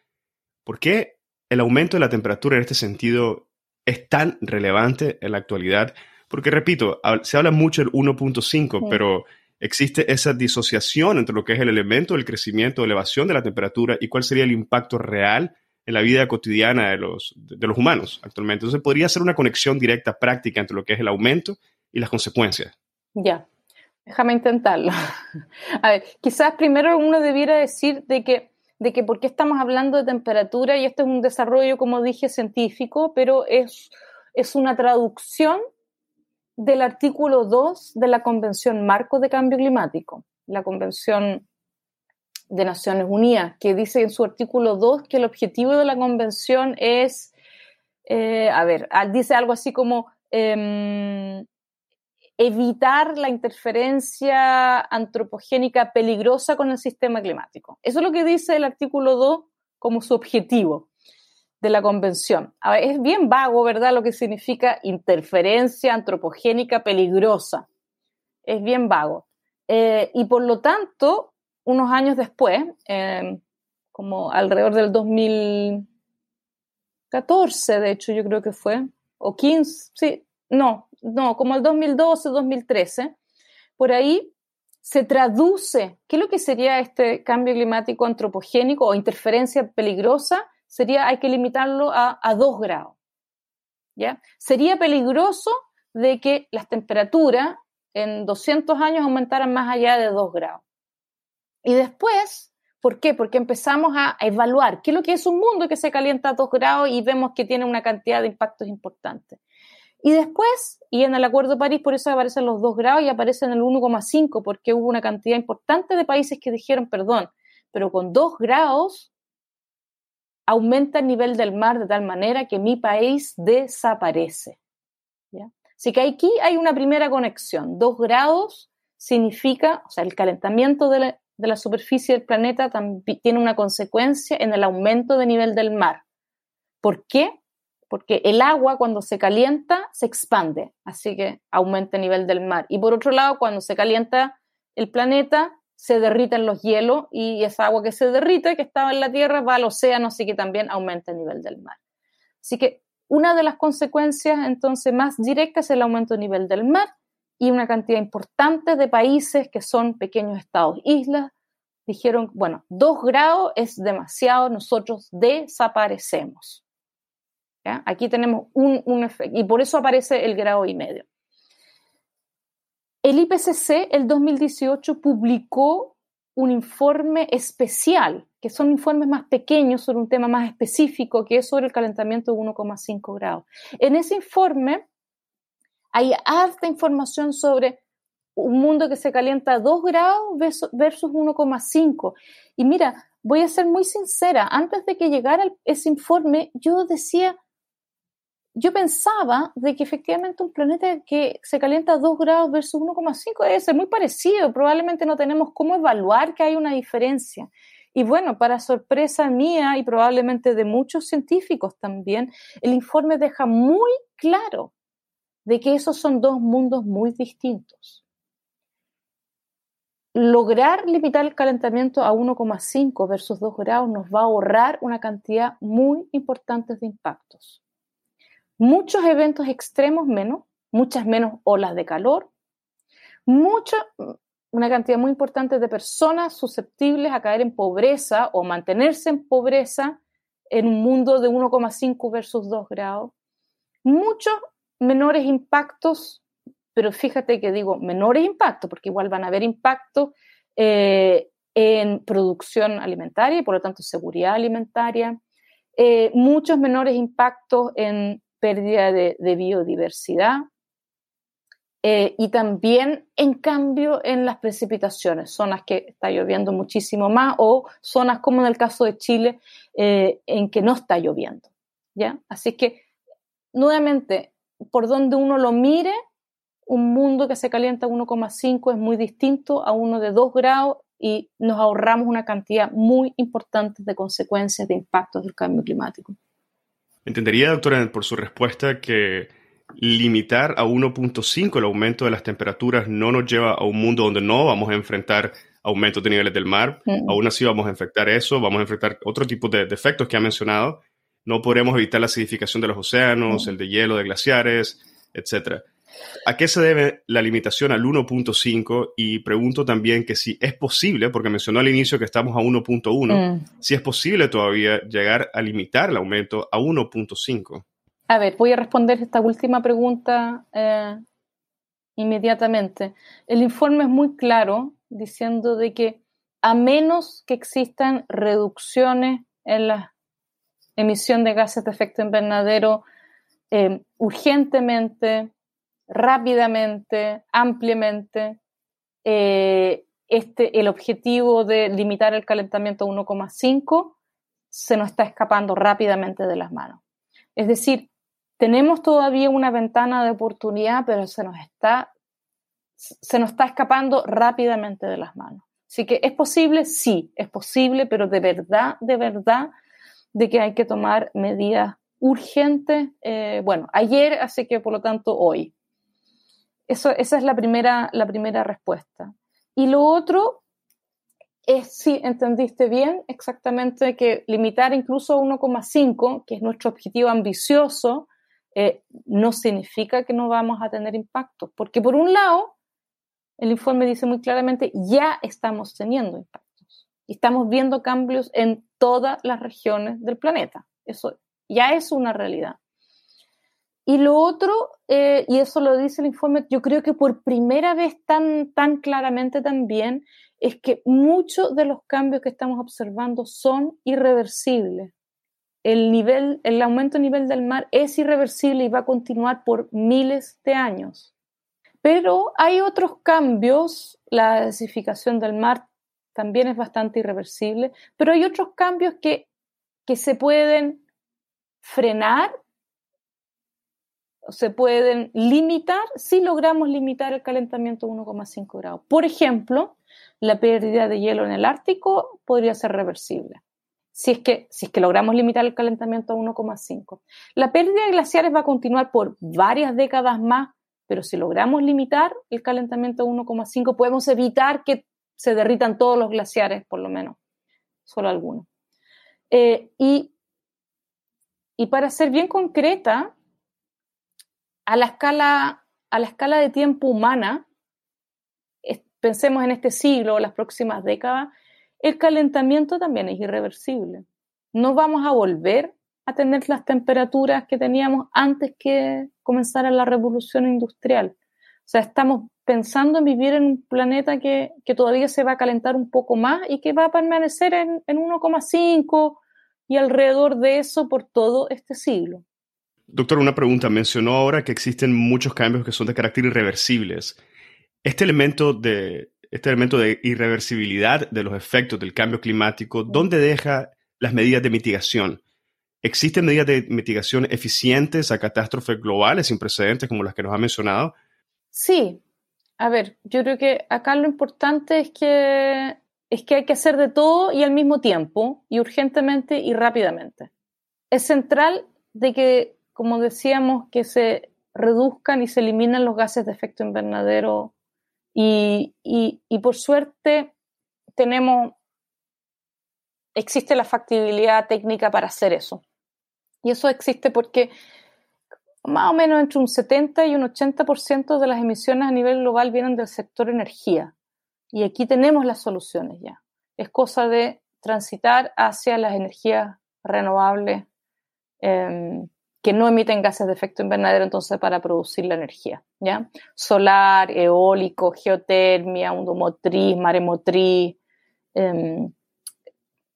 por qué el aumento de la temperatura en este sentido es tan relevante en la actualidad. Porque, repito, se habla mucho del 1.5, pero existe esa disociación entre lo que es el elemento del crecimiento elevación de la temperatura y cuál sería el impacto real en la vida cotidiana de los, de los humanos actualmente. Entonces, podría ser una conexión directa, práctica entre lo que es el aumento y las consecuencias.
Ya. Déjame intentarlo. A ver, quizás primero uno debiera decir de que, de que por qué estamos hablando de temperatura, y esto es un desarrollo, como dije, científico, pero es, es una traducción del artículo 2 de la Convención Marco de Cambio Climático, la Convención de Naciones Unidas, que dice en su artículo 2 que el objetivo de la convención es, eh, a ver, dice algo así como em, evitar la interferencia antropogénica peligrosa con el sistema climático. Eso es lo que dice el artículo 2 como su objetivo de la convención. es bien vago, ¿verdad?, lo que significa interferencia antropogénica peligrosa. Es bien vago. Eh, y por lo tanto, unos años después, em, como alrededor del 2014, de hecho, yo creo que fue, o 15, sí, no, no, como el 2012, 2013, por ahí se traduce, ¿qué es lo que sería este cambio climático antropogénico o interferencia peligrosa? Sería, hay que limitarlo a, a 2 grados. ¿ya? Sería peligroso de que las temperaturas en 200 años aumentaran más allá de 2 grados. Y después, ¿por qué? Porque empezamos a, evaluar qué es lo que es un mundo que se calienta a 2 grados y vemos que tiene una cantidad de impactos importantes. Y después, y en el Acuerdo de París, por eso aparecen los 2 grados y aparecen el 1,5, porque hubo una cantidad importante de países que dijeron, perdón, pero con 2 grados aumenta el nivel del mar de tal manera que mi país desaparece. Así que aquí hay una primera conexión. 2 grados significa, o sea, el calentamiento de la, superficie del planeta tiene una consecuencia en el aumento de nivel del mar. ¿Por qué? porque el agua cuando se calienta se expande, así que aumenta el nivel del mar. Y por otro lado, cuando se calienta el planeta, se derriten los hielos y esa agua que se derrite, que estaba en la Tierra, va al océano, así que también aumenta el nivel del mar. Así que una de las consecuencias entonces más directas es el aumento del nivel del mar y una cantidad importante de países que son pequeños estados, islas, dijeron, bueno, dos grados es demasiado, nosotros desaparecemos. Aquí tenemos un, efecto, y por eso aparece el grado y medio. El IPCC, el 2018, publicó un informe especial, que son informes más pequeños sobre un tema más específico, que es sobre el calentamiento de 1,5 grados. En ese informe hay harta información sobre un mundo que se calienta a 2 grados versus 1,5. Y mira, voy a ser muy sincera, antes de que llegara ese informe, yo decía, yo pensaba de que efectivamente un planeta que se calienta a 2 grados versus 1,5 debe ser muy parecido. Probablemente no tenemos cómo evaluar que hay una diferencia. Y bueno, para sorpresa mía y probablemente de muchos científicos también, el informe deja muy claro de que esos son dos mundos muy distintos. Lograr limitar el calentamiento a 1,5 versus 2 grados nos va a ahorrar una cantidad muy importante de impactos muchos eventos extremos menos, muchas menos olas de calor, mucha, una cantidad muy importante de personas susceptibles a caer en pobreza o mantenerse en pobreza en un mundo de 1,5 versus 2 grados, muchos menores impactos, pero fíjate que digo menores impactos, porque igual van a haber impactos eh, en producción alimentaria y por lo tanto seguridad alimentaria, eh, muchos menores impactos en pérdida de, biodiversidad eh, y también en cambio en las precipitaciones, zonas que está lloviendo muchísimo más o zonas como en el caso de Chile eh, en que no está lloviendo. ¿ya? Así que, nuevamente, por donde uno lo mire, un mundo que se calienta 1,5 es muy distinto a uno de 2 grados y nos ahorramos una cantidad muy importante de consecuencias de impactos del cambio climático.
Entendería, doctora, por su respuesta que limitar a 1.5 el aumento de las temperaturas no nos lleva a un mundo donde no vamos a enfrentar aumentos de niveles del mar. Mm. Aún así vamos a enfrentar eso, vamos a enfrentar otro tipo de efectos que ha mencionado. No podremos evitar la acidificación de los océanos, mm. el de hielo de glaciares, etcétera. ¿A qué se debe la limitación al 1.5? Y pregunto también que si es posible, porque mencionó al inicio que estamos a 1.1, mm. si es posible todavía llegar a limitar el aumento a 1.5.
A ver, voy a responder esta última pregunta eh, inmediatamente. El informe es muy claro diciendo de que a menos que existan reducciones en la emisión de gases de efecto invernadero eh, urgentemente, rápidamente, ampliamente, eh, este, el objetivo de limitar el calentamiento a 1,5 se nos está escapando rápidamente de las manos. Es decir, tenemos todavía una ventana de oportunidad, pero se nos está, se nos está escapando rápidamente de las manos. Así que es posible, sí, es posible, pero de verdad, de verdad, de que hay que tomar medidas urgentes. Eh, bueno, ayer, así que por lo tanto hoy. Esa es la primera, la primera respuesta. Y lo otro es, sí, entendiste bien, exactamente que limitar incluso a 1,5, que es nuestro objetivo ambicioso, eh, no significa que no vamos a tener impactos, porque por un lado, el informe dice muy claramente, ya estamos teniendo impactos estamos viendo cambios en todas las regiones del planeta. Eso ya es una realidad. Y lo otro, eh, y eso lo dice el informe, yo creo que por primera vez tan, tan claramente también, es que muchos de los cambios que estamos observando son irreversibles el, nivel, el aumento del nivel del mar es irreversible y va a continuar por miles de años. Pero hay otros cambios, la desificación del mar también es bastante irreversible, pero hay otros cambios que, que se pueden frenar se pueden limitar si logramos limitar el calentamiento a 1,5 grados. Por ejemplo, la pérdida de hielo en el Ártico podría ser reversible si es que, si es que logramos limitar el calentamiento a 1,5. La pérdida de glaciares va a continuar por varias décadas más, pero si logramos limitar el calentamiento a 1,5, podemos evitar que se derritan todos los glaciares, por lo menos, solo algunos. Eh, y, y para ser bien concreta, a la escala, a la escala de tiempo humana, pensemos en este siglo o las próximas décadas, el calentamiento también es irreversible. No vamos a volver a tener las temperaturas que teníamos antes que comenzara la revolución industrial. O sea, estamos pensando en vivir en un planeta que, todavía se va a calentar un poco más y que va a permanecer en, en 1,5 y alrededor de eso por todo este siglo.
Doctor, una pregunta. Mencionó ahora que existen muchos cambios que son de carácter irreversibles. Este elemento de este elemento de irreversibilidad de los efectos del cambio climático, ¿dónde deja las medidas de mitigación? ¿Existen medidas de mitigación eficientes a catástrofes globales sin precedentes como las que nos ha mencionado?
Sí. A ver, yo creo que acá lo importante es que, es que hay que hacer de todo y al mismo tiempo, y urgentemente y rápidamente. Es central de que, como decíamos, que se reduzcan y se eliminen los gases de efecto invernadero y, por suerte tenemos, existe la factibilidad técnica para hacer eso. Y eso existe porque más o menos entre un 70 y un 80% de las emisiones a nivel global vienen del sector energía. Y aquí tenemos las soluciones ya. Es cosa de transitar hacia las energías renovables em, que no emiten gases de efecto invernadero entonces para producir la energía, ¿ya? Solar, eólico, geotermia, hundomotriz, maremotriz, em,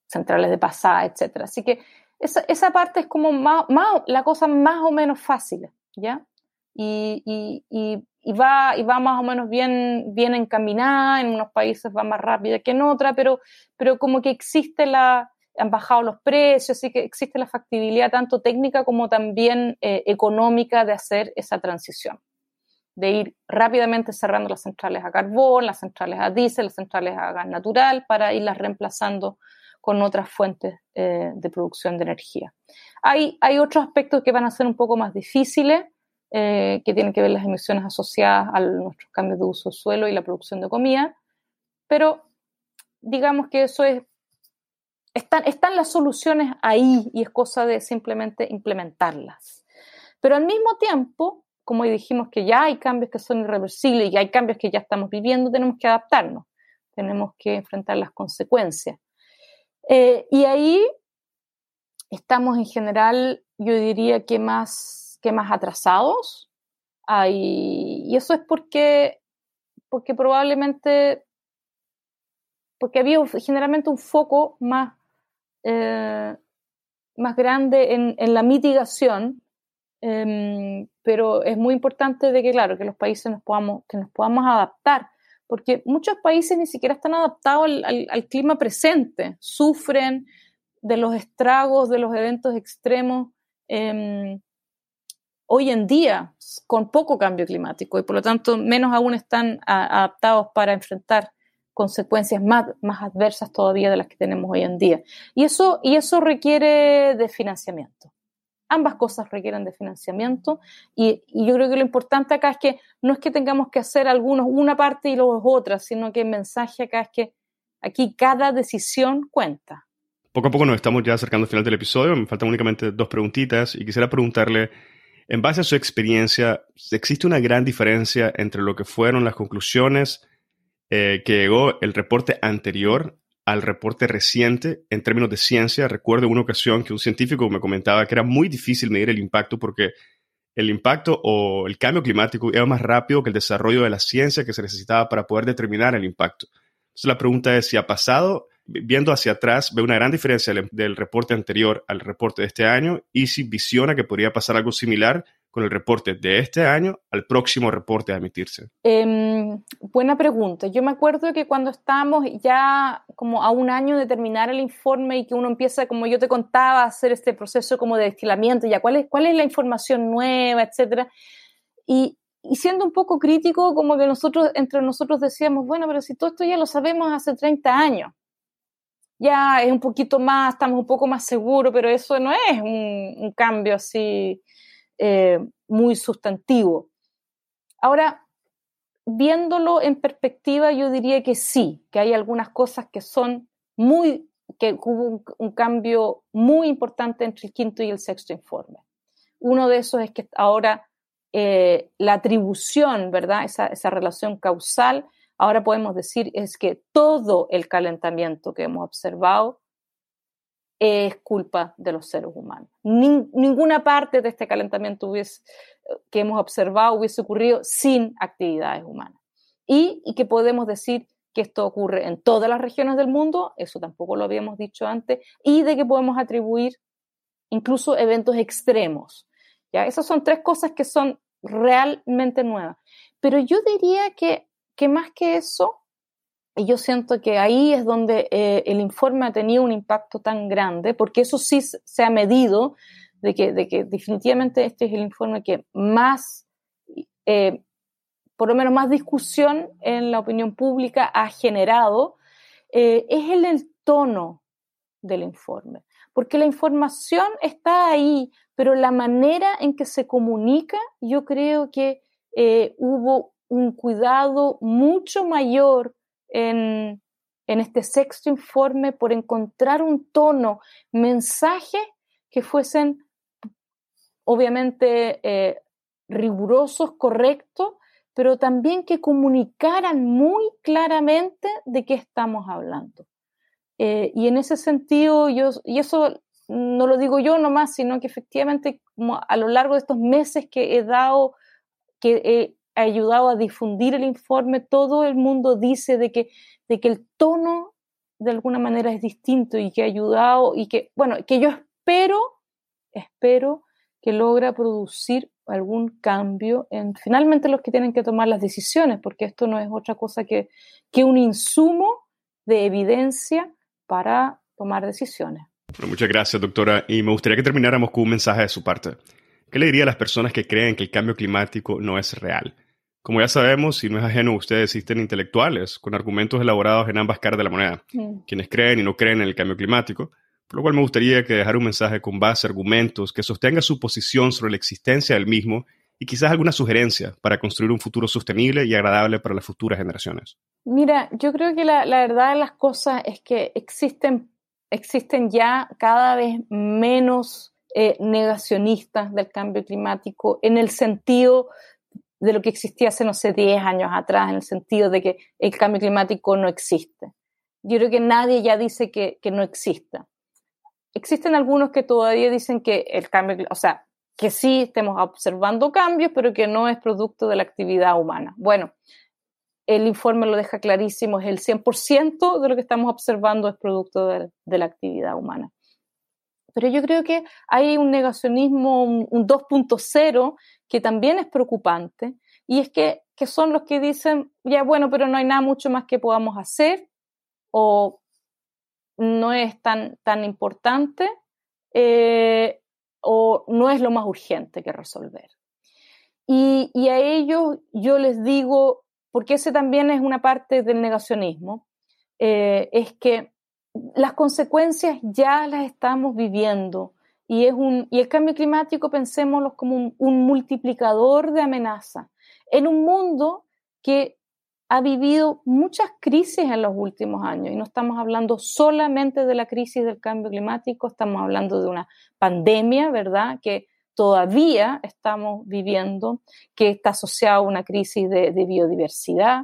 centrales de pasada, etc. Así que esa, esa parte es como más, la cosa más o menos fácil, ¿ya? Y, y, y, va, y va más o menos bien, bien encaminada, en unos países va más rápida que en otra, pero, pero como que existe la, han bajado los precios, así que existe la factibilidad tanto técnica como también eh, económica de hacer esa transición, de ir rápidamente cerrando las centrales a carbón, las centrales a diésel, las centrales a gas natural, para irlas reemplazando con otras fuentes eh, de producción de energía. Hay, hay otros aspectos que van a ser un poco más difíciles, eh, que tienen que ver las emisiones asociadas a nuestros cambios de uso del suelo y la producción de comida, pero digamos que eso es están, están las soluciones ahí y es cosa de simplemente implementarlas. Pero al mismo tiempo, como dijimos que ya hay cambios que son irreversibles y hay cambios que ya estamos viviendo, tenemos que adaptarnos, tenemos que enfrentar las consecuencias. Eh, y ahí estamos en general, yo diría que más, que más atrasados. y eso es porque, porque probablemente, porque había generalmente un foco más eh, más grande en, en la mitigación, em, pero es muy importante de que, claro, que los países nos podamos, que nos podamos adaptar, porque muchos países ni siquiera están adaptados al, al, clima presente, sufren de los estragos de los eventos extremos. Eh, hoy en día con poco cambio climático y por lo tanto menos aún están adaptados para enfrentar consecuencias más, más adversas todavía de las que tenemos hoy en día. Y eso, y eso requiere de financiamiento. Ambas cosas requieren de financiamiento y, yo creo que lo importante acá es que no es que tengamos que hacer algunos una parte y luego otra, sino que el mensaje acá es que aquí cada decisión cuenta.
Poco a poco nos estamos ya acercando al final del episodio, me faltan únicamente dos preguntitas y quisiera preguntarle, en base a su experiencia, ¿existe una gran diferencia entre lo que fueron las conclusiones eh, que llegó el reporte anterior al reporte reciente en términos de ciencia. Recuerdo una ocasión que un científico me comentaba que era muy difícil medir el impacto porque el impacto o el cambio climático iba más rápido que el desarrollo de la ciencia que se necesitaba para poder determinar el impacto. Entonces la pregunta es si ha pasado, viendo hacia atrás, ve una gran diferencia del, del reporte anterior al reporte de este año y si visiona que podría pasar algo similar con el reporte de este año al próximo reporte a emitirse?
Em, buena pregunta. Yo me acuerdo que cuando estábamos ya como a un año de terminar el informe y que uno empieza, como yo te contaba, a hacer este proceso como de destilamiento, ya cuál es, cuál es la información nueva, etcétera. Y, y siendo un poco crítico, como que nosotros, entre nosotros decíamos, bueno, pero si todo esto ya lo sabemos hace 30 años, ya es un poquito más, estamos un poco más seguros, pero eso no es un, un cambio así eh, muy sustantivo. Ahora, viéndolo en perspectiva, yo diría que sí, que hay algunas cosas que son muy, que hubo un, cambio muy importante entre el quinto y el sexto informe. Uno de esos es que ahora eh, la atribución, ¿verdad? Esa, esa relación causal, ahora podemos decir es que todo el calentamiento que hemos observado es culpa de los seres humanos. ninguna parte de este calentamiento que hemos observado hubiese ocurrido sin actividades humanas. Y, y, que podemos decir que esto ocurre en todas las regiones del mundo, eso tampoco lo habíamos dicho antes, y de que podemos atribuir incluso eventos extremos. ¿ya? Esas son tres cosas que son realmente nuevas. Pero yo diría que, que más que eso, y yo siento que ahí es donde eh, el informe ha tenido un impacto tan grande, porque eso sí se ha medido, de que, de que definitivamente este es el informe que más, eh, por lo menos más discusión en la opinión pública ha generado, eh, es el, el tono del informe. Porque la información está ahí, pero la manera en que se comunica, yo creo que hubo un cuidado mucho mayor en, este sexto informe por encontrar un tono, mensaje que fuesen obviamente eh, rigurosos, correctos, pero también que comunicaran muy claramente de qué estamos hablando. Eh, y en ese sentido, yo, y eso no lo digo yo nomás, sino que efectivamente a lo largo de estos meses que he dado, que he ayudado a difundir el informe, todo el mundo dice de que, de que el tono de alguna manera es distinto y que ha ayudado y que, bueno, que yo espero, espero que logra producir algún cambio en finalmente los que tienen que tomar las decisiones, porque esto no es otra cosa que, que un insumo de evidencia para tomar decisiones.
muchas gracias, doctora. Y me gustaría que termináramos con un mensaje de su parte. ¿Qué le diría a las personas que creen que el cambio climático no es real? Como ya sabemos, y no es ajeno a ustedes, existen intelectuales con argumentos elaborados en ambas caras de la moneda, quienes creen y no creen en el cambio climático, por lo cual me gustaría que dejar un mensaje con base, argumentos, que sostenga su posición sobre la existencia del mismo y quizás alguna sugerencia para construir un futuro sostenible y agradable para las futuras generaciones.
Mira, yo creo que la, verdad de las cosas es que existen, existen ya cada vez menos eh, negacionistas del cambio climático en el sentido de lo que existía hace, no sé, 10 años atrás, en el sentido de que el cambio climático no existe. Yo creo que nadie ya dice que, que no exista. Existen algunos que todavía dicen que el cambio, o sea, que sí estemos observando cambios, pero que no es producto de la actividad humana. Bueno, el informe lo deja clarísimo, es el 100% de lo que estamos observando es producto de, de, la actividad humana. Pero yo creo que hay un negacionismo, un, un 2.0, que también es preocupante, y es que, que, son los que dicen, ya bueno, pero no hay nada mucho más que podamos hacer, o no es tan, tan importante, eh, o no es lo más urgente que resolver. Y, a ellos yo les digo, porque ese también es una parte del negacionismo, eh, es que las consecuencias ya las estamos viviendo y, es un, y el cambio climático pensémoslo como un, multiplicador de amenaza en un mundo que ha vivido muchas crisis en los últimos años y no estamos hablando solamente de la crisis del cambio climático, estamos hablando de una pandemia, ¿verdad? Que todavía estamos viviendo, que está asociada a una crisis de, biodiversidad.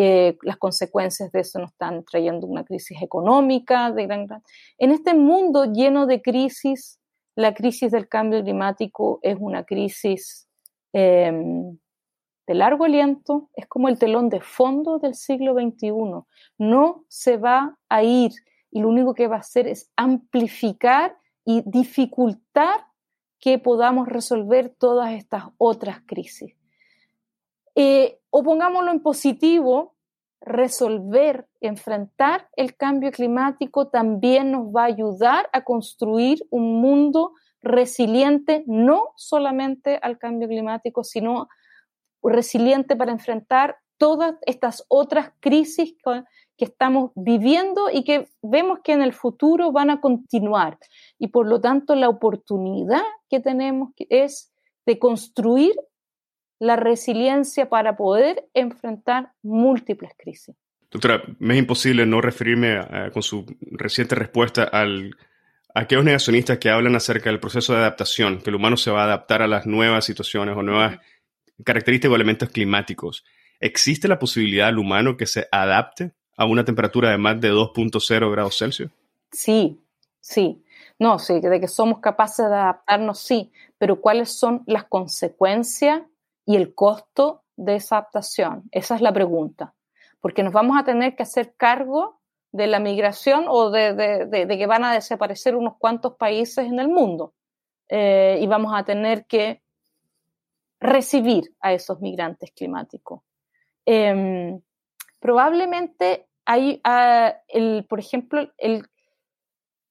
Eh, las consecuencias de eso nos están trayendo una crisis económica de gran, En este mundo lleno de crisis, la crisis del cambio climático es una crisis em, de largo aliento, es como el telón de fondo del siglo XXI. No se va a ir y lo único que va a hacer es amplificar y dificultar que podamos resolver todas estas otras crisis. Eh, o pongámoslo en positivo, resolver, enfrentar el cambio climático también nos va a ayudar a construir un mundo resiliente, no solamente al cambio climático, sino resiliente para enfrentar todas estas otras crisis que estamos viviendo y que vemos que en el futuro van a continuar. Y por lo tanto, la oportunidad que tenemos es de construir la resiliencia para poder enfrentar múltiples crisis.
Doctora, me es imposible no referirme con su reciente respuesta al, a aquellos negacionistas que hablan acerca del proceso de adaptación, que el humano se va a adaptar a las nuevas situaciones o nuevas características o elementos climáticos. ¿Existe la posibilidad del humano que se adapte a una temperatura de más de 2.0 grados Celsius?
Sí, sí. No, sí, de que somos capaces de adaptarnos, sí, pero ¿cuáles son las consecuencias y el costo de esa adaptación? Esa es la pregunta. Porque nos vamos a tener que hacer cargo de la migración o de, que van a desaparecer unos cuantos países en el mundo. Eh, y vamos a tener que recibir a esos migrantes climáticos. Em, probablemente hay, ah, el, por ejemplo, el,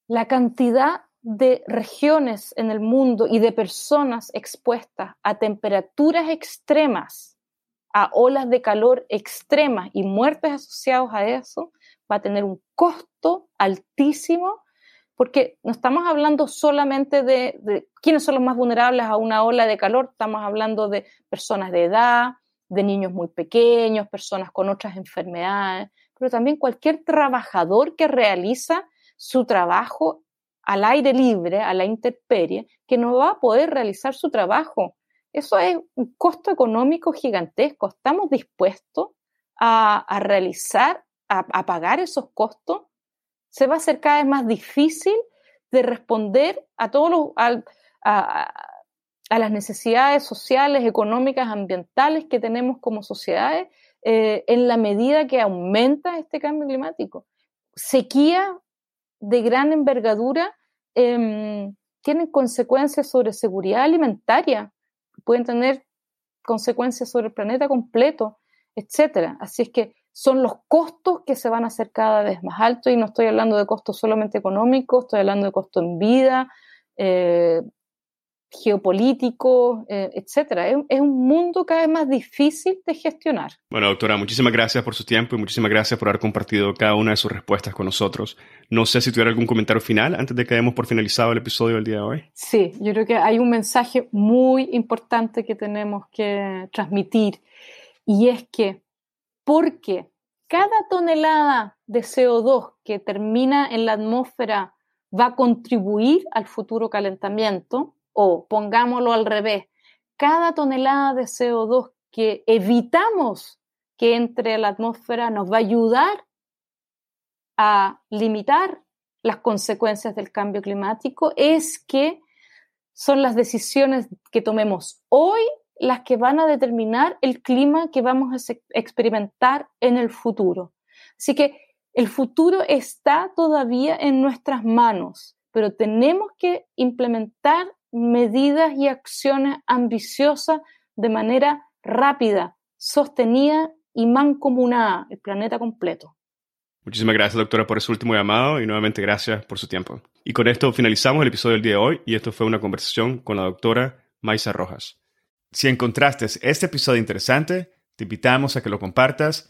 la cantidad de regiones en el mundo y de personas expuestas a temperaturas extremas, a olas de calor extremas y muertes asociados a eso, va a tener un costo altísimo, porque no estamos hablando solamente de, de quiénes son los más vulnerables a una ola de calor, estamos hablando de personas de edad, de niños muy pequeños, personas con otras enfermedades, pero también cualquier trabajador que realiza su trabajo al aire libre, a la intemperie, que no va a poder realizar su trabajo. Eso es un costo económico gigantesco. ¿Estamos dispuestos a, realizar, a, pagar esos costos? Se va a hacer cada vez más difícil de responder a todos los, a, las necesidades sociales, económicas, ambientales que tenemos como sociedades eh, en la medida que aumenta este cambio climático. Sequía de gran envergadura em, tienen consecuencias sobre seguridad alimentaria, pueden tener consecuencias sobre el planeta completo, etc. Así es que son los costos que se van a hacer cada vez más altos y no estoy hablando de costos solamente económicos, estoy hablando de costos en vida, eh, geopolítico, eh, etcétera. Es, un mundo cada vez más difícil de gestionar.
Bueno, doctora, muchísimas gracias por su tiempo y muchísimas gracias por haber compartido cada una de sus respuestas con nosotros. No sé si tuviera algún comentario final antes de que demos por finalizado el episodio del día de hoy.
Sí, yo creo que hay un mensaje muy importante que tenemos que transmitir y es que porque cada tonelada de CO2 que termina en la atmósfera va a contribuir al futuro calentamiento, o pongámoslo al revés, cada tonelada de CO2 que evitamos que entre a la atmósfera nos va a ayudar a limitar las consecuencias del cambio climático, es que son las decisiones que tomemos hoy las que van a determinar el clima que vamos a experimentar en el futuro. Así que el futuro está todavía en nuestras manos, pero tenemos que implementar medidas y acciones ambiciosas de manera rápida, sostenida y mancomunada el planeta completo.
Muchísimas gracias, doctora, por ese último llamado y nuevamente gracias por su tiempo. Y con esto finalizamos el episodio del día de hoy y esto fue una conversación con la doctora Maisa Rojas. Si encontraste este episodio interesante, te invitamos a que lo compartas